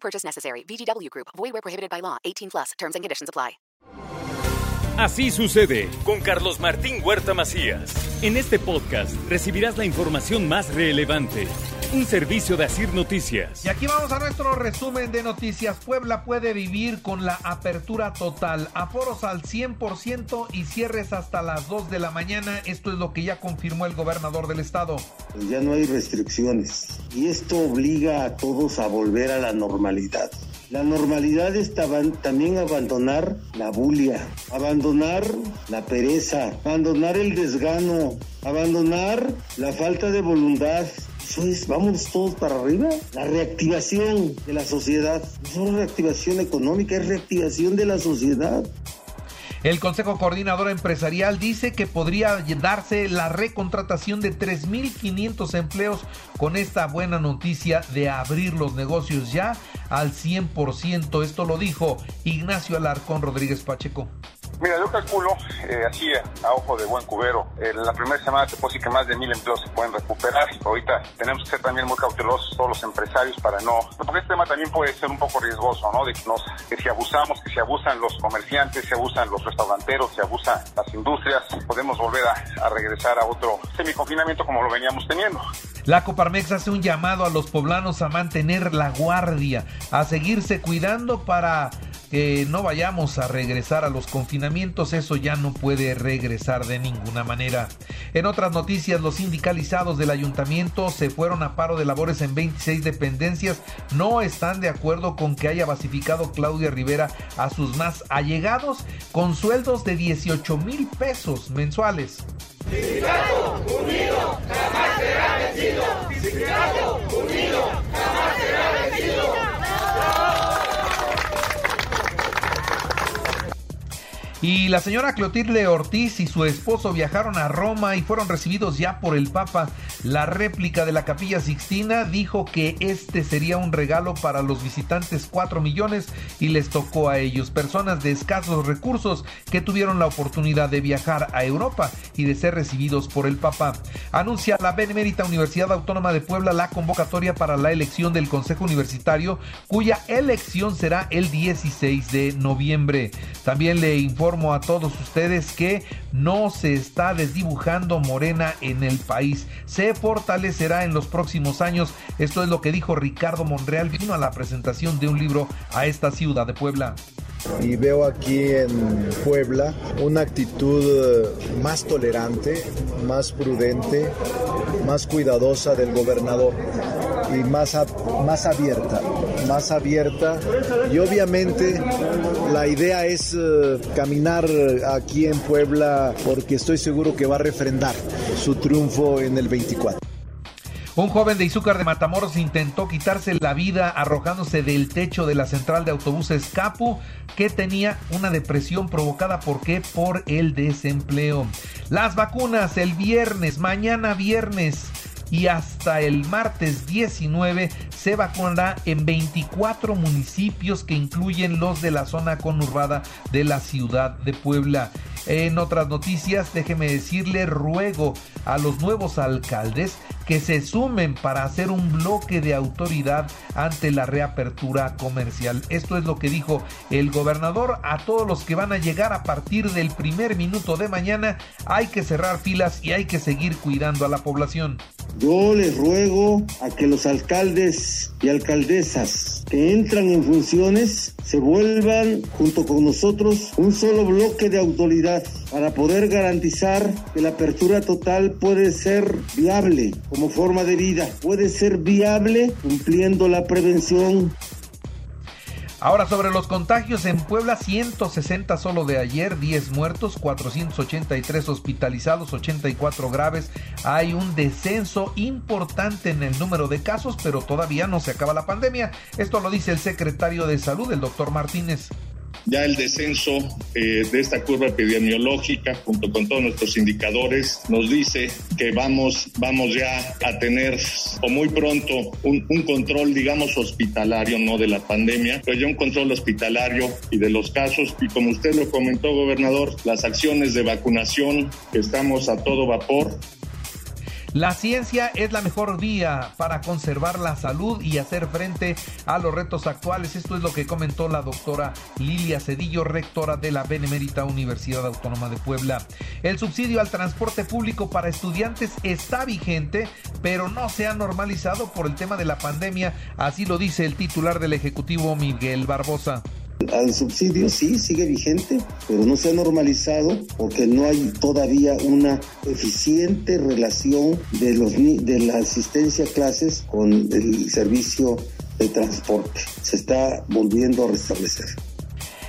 Purchase necessary. Group. Prohibited by law. 18 plus. Terms and conditions apply. Así sucede con Carlos Martín Huerta Macías. En este podcast recibirás la información más relevante. Un servicio de Asir Noticias. Y aquí vamos a nuestro resumen de noticias. Puebla puede vivir con la apertura total, aforos al 100% y cierres hasta las 2 de la mañana. Esto es lo que ya confirmó el gobernador del estado. Pues ya no hay restricciones y esto obliga a todos a volver a la normalidad. La normalidad es también abandonar la bulia, abandonar la pereza, abandonar el desgano, abandonar la falta de voluntad. Eso es, vamos todos para arriba. La reactivación de la sociedad. No solo reactivación económica, es reactivación de la sociedad. El Consejo Coordinador Empresarial dice que podría darse la recontratación de 3.500 empleos con esta buena noticia de abrir los negocios ya al 100%. Esto lo dijo Ignacio Alarcón Rodríguez Pacheco. Mira, yo calculo, eh, así a ojo de buen cubero, en la primera semana te puedo decir que más de mil empleos se pueden recuperar. Ahorita tenemos que ser también muy cautelosos todos los empresarios para no... Porque este tema también puede ser un poco riesgoso, ¿no? De que, nos, que si abusamos, que si abusan los comerciantes, se abusan los restauranteros, se abusan las industrias, podemos volver a, a regresar a otro semiconfinamiento como lo veníamos teniendo. La Coparmex hace un llamado a los poblanos a mantener la guardia, a seguirse cuidando para que no vayamos a regresar a los confinamientos, eso ya no puede regresar de ninguna manera. En otras noticias, los sindicalizados del ayuntamiento se fueron a paro de labores en 26 dependencias, no están de acuerdo con que haya basificado Claudia Rivera a sus más allegados con sueldos de 18 mil pesos mensuales. Unido jamás será vencido. Y la señora Clotilde Ortiz y su esposo viajaron a Roma y fueron recibidos ya por el Papa. La réplica de la Capilla Sixtina dijo que este sería un regalo para los visitantes 4 millones y les tocó a ellos, personas de escasos recursos que tuvieron la oportunidad de viajar a Europa y de ser recibidos por el Papa. Anuncia la Benemérita Universidad Autónoma de Puebla la convocatoria para la elección del Consejo Universitario, cuya elección será el 16 de noviembre. También le informo a todos ustedes que no se está desdibujando Morena en el país. Se fortalecerá en los próximos años. Esto es lo que dijo Ricardo Monreal. Vino a la presentación de un libro a esta ciudad de Puebla. Y veo aquí en Puebla una actitud eh, más tolerante, más prudente, más cuidadosa del gobernador y más, más abierta, más abierta. Y obviamente la idea es eh, caminar aquí en Puebla porque estoy seguro que va a refrendar su triunfo en el 24. Un joven de Izúcar de Matamoros intentó quitarse la vida arrojándose del techo de la central de autobuses Capu, que tenía una depresión provocada por qué? Por el desempleo. Las vacunas el viernes, mañana viernes y hasta el martes 19 se vacunará en 24 municipios que incluyen los de la zona conurbada de la ciudad de Puebla. En otras noticias, déjeme decirle, ruego a los nuevos alcaldes que se sumen para hacer un bloque de autoridad ante la reapertura comercial. Esto es lo que dijo el gobernador a todos los que van a llegar a partir del primer minuto de mañana. Hay que cerrar filas y hay que seguir cuidando a la población. Yo les ruego a que los alcaldes y alcaldesas que entran en funciones se vuelvan junto con nosotros un solo bloque de autoridad para poder garantizar que la apertura total puede ser viable como forma de vida, puede ser viable cumpliendo la prevención Ahora sobre los contagios en Puebla, 160 solo de ayer, 10 muertos, 483 hospitalizados, 84 graves. Hay un descenso importante en el número de casos, pero todavía no se acaba la pandemia. Esto lo dice el secretario de Salud, el doctor Martínez ya el descenso eh, de esta curva epidemiológica junto con todos nuestros indicadores nos dice que vamos, vamos ya a tener o muy pronto un, control, digamos, hospitalario, no de la pandemia, pero ya un control hospitalario y de los casos. Y como usted lo comentó, gobernador, las acciones de vacunación estamos a todo vapor la ciencia es la mejor vía para conservar la salud y hacer frente a los retos actuales. Esto es lo que comentó la doctora Lilia Cedillo, rectora de la Benemérita Universidad Autónoma de Puebla. El subsidio al transporte público para estudiantes está vigente, pero no se ha normalizado por el tema de la pandemia. Así lo dice el titular del Ejecutivo, Miguel Barbosa. El subsidio sí sigue vigente, pero no se ha normalizado porque no hay todavía una eficiente relación de, los, de la asistencia a clases con el servicio de transporte. Se está volviendo a restablecer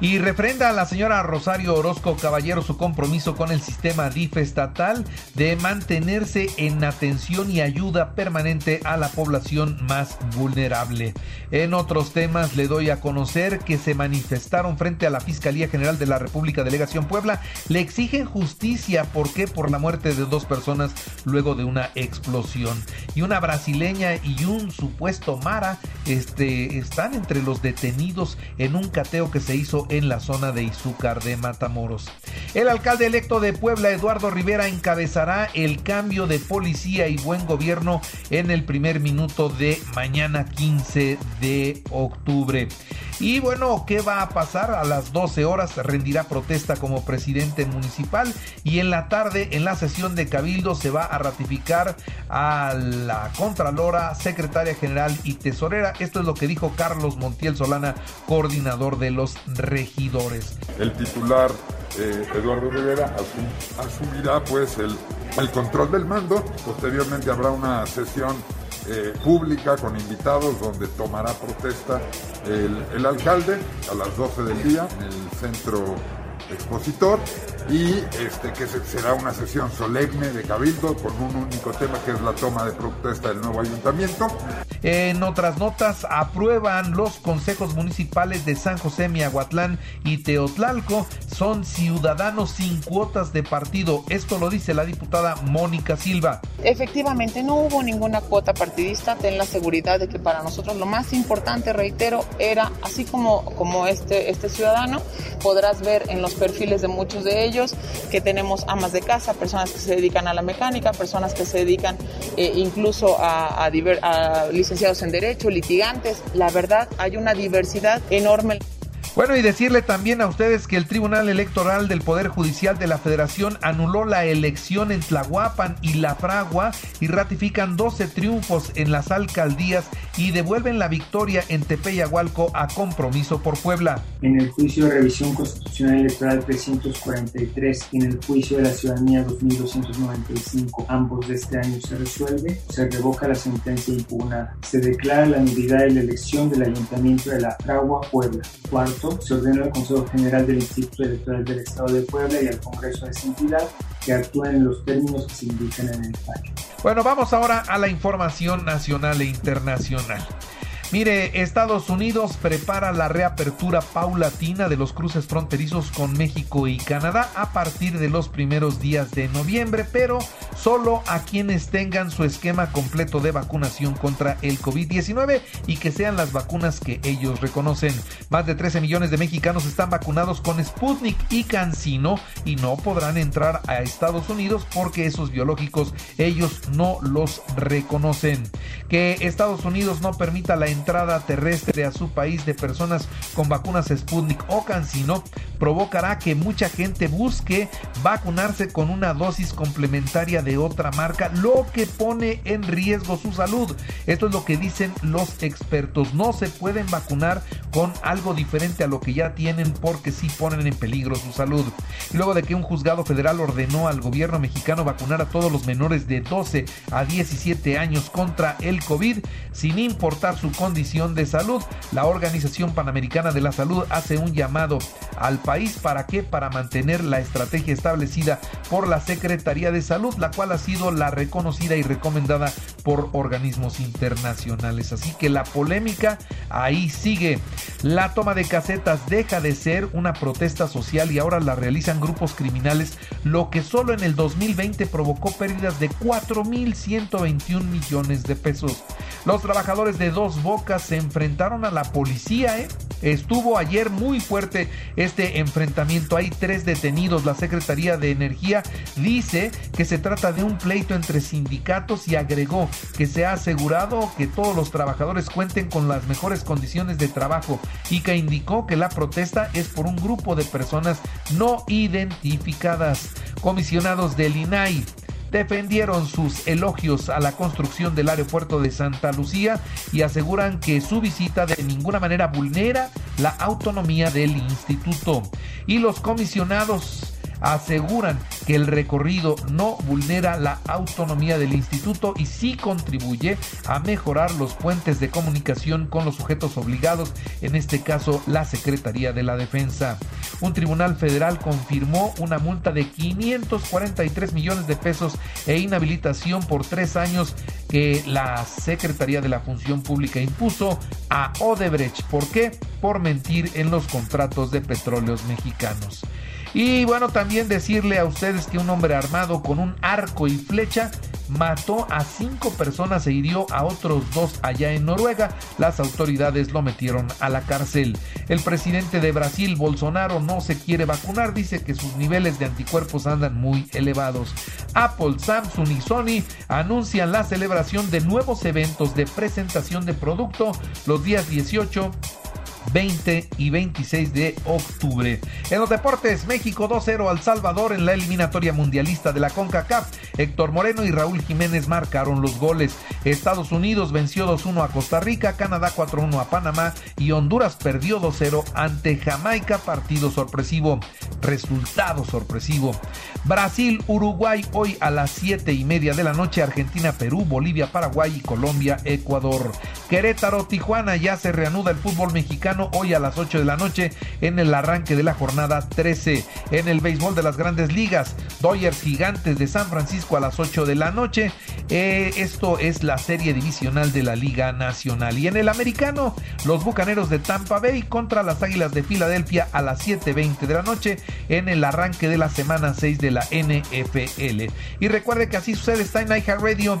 y refrenda a la señora Rosario Orozco Caballero su compromiso con el sistema DIF estatal de mantenerse en atención y ayuda permanente a la población más vulnerable. En otros temas le doy a conocer que se manifestaron frente a la Fiscalía General de la República Delegación Puebla, le exigen justicia. Porque por la muerte de dos personas luego de una explosión. Y una brasileña y un supuesto Mara este están entre los detenidos en un cateo que se hizo en la zona de Izúcar de Matamoros. El alcalde electo de Puebla, Eduardo Rivera, encabezará el cambio de policía y buen gobierno en el primer minuto de mañana 15 de octubre. Y bueno, ¿qué va a pasar? A las 12 horas rendirá protesta como presidente municipal y en la tarde, en la sesión de Cabildo, se va a ratificar a la Contralora, Secretaria General y Tesorera. Esto es lo que dijo Carlos Montiel Solana, coordinador de los regidores. El titular eh, Eduardo Rivera asumirá pues el, el control del mando. Posteriormente habrá una sesión eh, pública con invitados donde tomará protesta el, el, alcalde a las 12 del día en el centro expositor y este, que será una sesión solemne de cabildo con un único tema que es la toma de protesta del nuevo ayuntamiento. En otras notas, aprueban los consejos municipales de San José, Miahuatlán y Teotlalco. Son ciudadanos sin cuotas de partido. Esto lo dice la diputada Mónica Silva. Efectivamente, no hubo ninguna cuota partidista. Ten la seguridad de que para nosotros lo más importante, reitero, era así como, como este, este ciudadano, podrás ver en los perfiles de muchos de ellos que tenemos amas de casa, personas que se dedican a la mecánica, personas que se dedican eh, incluso a, a, a licenciados en Derecho, litigantes. La verdad, hay una diversidad enorme. Bueno, y decirle también a ustedes que el Tribunal Electoral del Poder Judicial de la Federación anuló la elección en Tlahuapan y La Fragua y ratifican 12 triunfos en las alcaldías y devuelven la victoria en Tepeyagualco a compromiso por Puebla. En el juicio de revisión constitucional electoral 343 y en el juicio de la ciudadanía 2295, ambos de este año se resuelve, se revoca la sentencia impugnada. Se declara la nulidad de la elección del Ayuntamiento de La Fragua, Puebla. Cuarto, se ordena al Consejo General del Instituto Electoral del Estado de Puebla y al Congreso de esa entidad que actúen en los términos que se indican en el fallo. Bueno, vamos ahora a la información nacional e internacional. Mire, Estados Unidos prepara la reapertura paulatina de los cruces fronterizos con México y Canadá a partir de los primeros días de noviembre, pero solo a quienes tengan su esquema completo de vacunación contra el COVID-19 y que sean las vacunas que ellos reconocen. Más de 13 millones de mexicanos están vacunados con Sputnik y CanSino y no podrán entrar a Estados Unidos porque esos biológicos ellos no los reconocen. Que Estados Unidos no permita la entrada terrestre a su país de personas con vacunas Sputnik o CanSino provocará que mucha gente busque vacunarse con una dosis complementaria de otra marca, lo que pone en riesgo su salud. Esto es lo que dicen los expertos. No se pueden vacunar con algo diferente a lo que ya tienen porque sí ponen en peligro su salud. Y luego de que un juzgado federal ordenó al gobierno mexicano vacunar a todos los menores de 12 a 17 años contra el COVID sin importar su condición de salud, la Organización Panamericana de la Salud hace un llamado al país para que para mantener la estrategia establecida por la Secretaría de Salud, la cual ha sido la reconocida y recomendada por organismos internacionales. Así que la polémica ahí sigue. La toma de casetas deja de ser una protesta social y ahora la realizan grupos criminales, lo que solo en el 2020 provocó pérdidas de 4.121 millones de pesos. Los trabajadores de Dos Bocas se enfrentaron a la policía, ¿eh? Estuvo ayer muy fuerte este enfrentamiento. Hay tres detenidos. La Secretaría de Energía dice que se trata de un pleito entre sindicatos y agregó que se ha asegurado que todos los trabajadores cuenten con las mejores condiciones de trabajo y que indicó que la protesta es por un grupo de personas no identificadas. Comisionados del INAI defendieron sus elogios a la construcción del aeropuerto de Santa Lucía y aseguran que su visita de ninguna manera vulnera la autonomía del instituto. Y los comisionados aseguran que el recorrido no vulnera la autonomía del instituto y sí contribuye a mejorar los puentes de comunicación con los sujetos obligados, en este caso la Secretaría de la Defensa. Un tribunal federal confirmó una multa de 543 millones de pesos e inhabilitación por tres años que la Secretaría de la Función Pública impuso a Odebrecht. ¿Por qué? Por mentir en los contratos de petróleos mexicanos. Y bueno, también decirle a ustedes que un hombre armado con un arco y flecha mató a cinco personas e hirió a otros dos allá en Noruega. Las autoridades lo metieron a la cárcel. El presidente de Brasil, Bolsonaro, no se quiere vacunar. Dice que sus niveles de anticuerpos andan muy elevados. Apple, Samsung y Sony anuncian la celebración de nuevos eventos de presentación de producto los días 18 20 y 26 de octubre. En los deportes, México 2-0 al Salvador en la eliminatoria mundialista de la CONCACAF. Héctor Moreno y Raúl Jiménez marcaron los goles. Estados Unidos venció 2-1 a Costa Rica, Canadá 4-1 a Panamá y Honduras perdió 2-0 ante Jamaica, partido sorpresivo. Resultado sorpresivo. Brasil, Uruguay hoy a las 7 y media de la noche, Argentina, Perú, Bolivia, Paraguay y Colombia, Ecuador. Querétaro, Tijuana, ya se reanuda el fútbol mexicano hoy a las 8 de la noche en el arranque de la jornada 13. En el béisbol de las grandes ligas, Dodgers Gigantes de San Francisco a las 8 de la noche. Eh, esto es la serie divisional de la Liga Nacional. Y en el americano, los Bucaneros de Tampa Bay contra las Águilas de Filadelfia a las 7.20 de la noche en el arranque de la semana 6 de la NFL. Y recuerde que así sucede, está en Radio